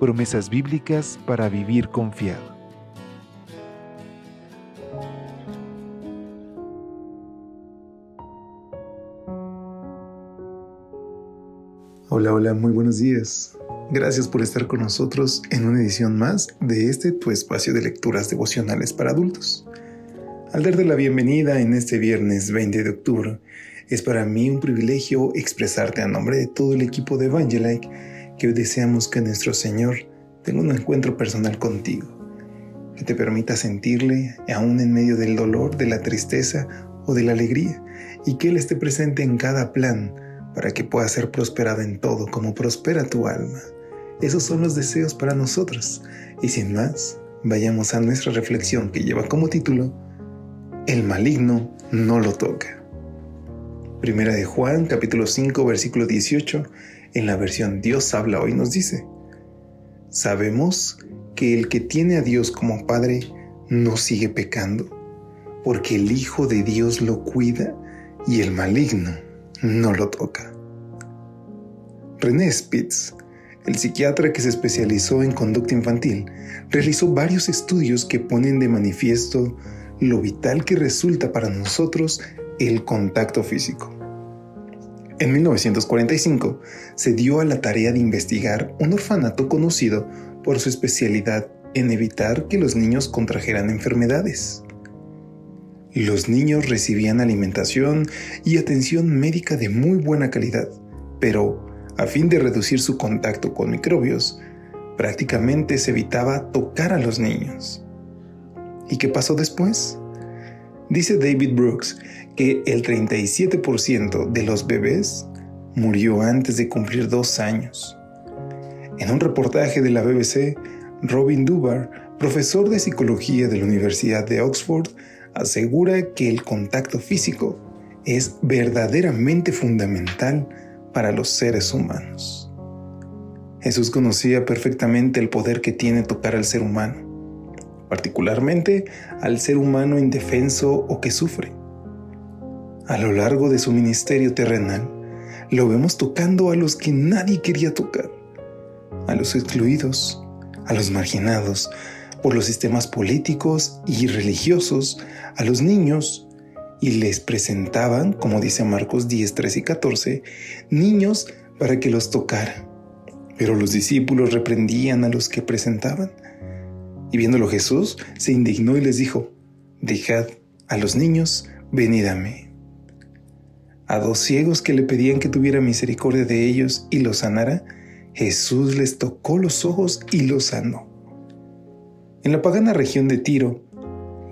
Promesas bíblicas para vivir confiado. Hola, hola, muy buenos días. Gracias por estar con nosotros en una edición más de este tu espacio de lecturas devocionales para adultos. Al darte la bienvenida en este viernes 20 de octubre, es para mí un privilegio expresarte a nombre de todo el equipo de Evangelike que deseamos que nuestro Señor tenga un encuentro personal contigo, que te permita sentirle aún en medio del dolor, de la tristeza o de la alegría, y que Él esté presente en cada plan para que pueda ser prosperado en todo como prospera tu alma. Esos son los deseos para nosotros. Y sin más, vayamos a nuestra reflexión que lleva como título, El maligno no lo toca. Primera de Juan, capítulo 5, versículo 18, en la versión Dios habla hoy nos dice, Sabemos que el que tiene a Dios como Padre no sigue pecando, porque el Hijo de Dios lo cuida y el maligno no lo toca. René Spitz, el psiquiatra que se especializó en conducta infantil, realizó varios estudios que ponen de manifiesto lo vital que resulta para nosotros el contacto físico. En 1945 se dio a la tarea de investigar un orfanato conocido por su especialidad en evitar que los niños contrajeran enfermedades. Los niños recibían alimentación y atención médica de muy buena calidad, pero a fin de reducir su contacto con microbios, prácticamente se evitaba tocar a los niños. ¿Y qué pasó después? Dice David Brooks que el 37% de los bebés murió antes de cumplir dos años. En un reportaje de la BBC, Robin Dubar, profesor de psicología de la Universidad de Oxford, asegura que el contacto físico es verdaderamente fundamental para los seres humanos. Jesús conocía perfectamente el poder que tiene tocar al ser humano, particularmente al ser humano indefenso o que sufre. A lo largo de su ministerio terrenal, lo vemos tocando a los que nadie quería tocar, a los excluidos, a los marginados, por los sistemas políticos y religiosos a los niños y les presentaban, como dice Marcos 10, 13 y 14, niños para que los tocara. Pero los discípulos reprendían a los que presentaban. Y viéndolo Jesús, se indignó y les dijo, dejad a los niños, venid a mí. A dos ciegos que le pedían que tuviera misericordia de ellos y los sanara, Jesús les tocó los ojos y los sanó. En la pagana región de Tiro,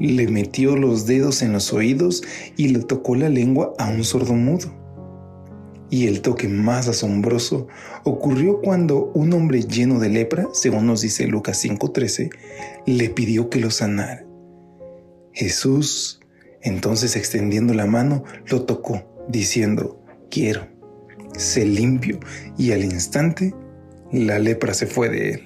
le metió los dedos en los oídos y le tocó la lengua a un sordo mudo. Y el toque más asombroso ocurrió cuando un hombre lleno de lepra, según nos dice Lucas 5:13, le pidió que lo sanara. Jesús, entonces extendiendo la mano, lo tocó, diciendo, quiero, sé limpio, y al instante la lepra se fue de él.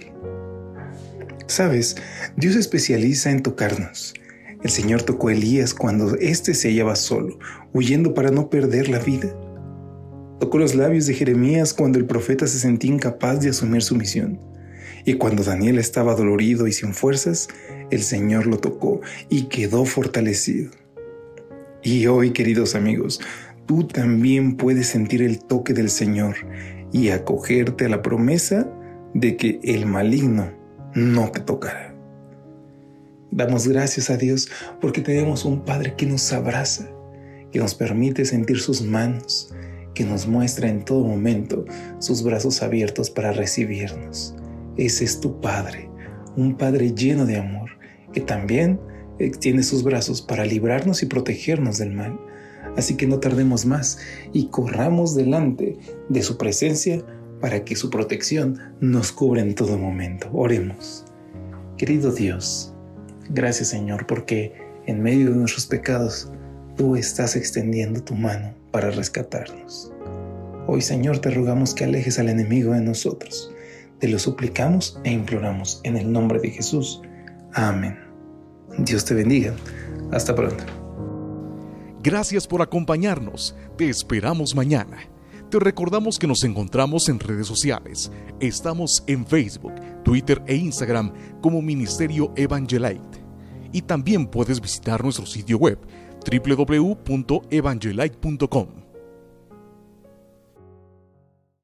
Sabes, Dios especializa en tocarnos. El Señor tocó a Elías cuando éste se hallaba solo, huyendo para no perder la vida. Tocó los labios de Jeremías cuando el profeta se sentía incapaz de asumir su misión. Y cuando Daniel estaba dolorido y sin fuerzas, el Señor lo tocó y quedó fortalecido. Y hoy, queridos amigos, tú también puedes sentir el toque del Señor y acogerte a la promesa de que el maligno no te tocará. Damos gracias a Dios porque tenemos un Padre que nos abraza, que nos permite sentir sus manos, que nos muestra en todo momento sus brazos abiertos para recibirnos. Ese es tu Padre, un Padre lleno de amor, que también extiende sus brazos para librarnos y protegernos del mal. Así que no tardemos más y corramos delante de su presencia para que su protección nos cubra en todo momento. Oremos. Querido Dios, gracias Señor porque en medio de nuestros pecados tú estás extendiendo tu mano para rescatarnos. Hoy Señor te rogamos que alejes al enemigo de nosotros. Te lo suplicamos e imploramos en el nombre de Jesús. Amén. Dios te bendiga. Hasta pronto. Gracias por acompañarnos. Te esperamos mañana. Te recordamos que nos encontramos en redes sociales. Estamos en Facebook, Twitter e Instagram como Ministerio Evangelite. Y también puedes visitar nuestro sitio web www.evangelite.com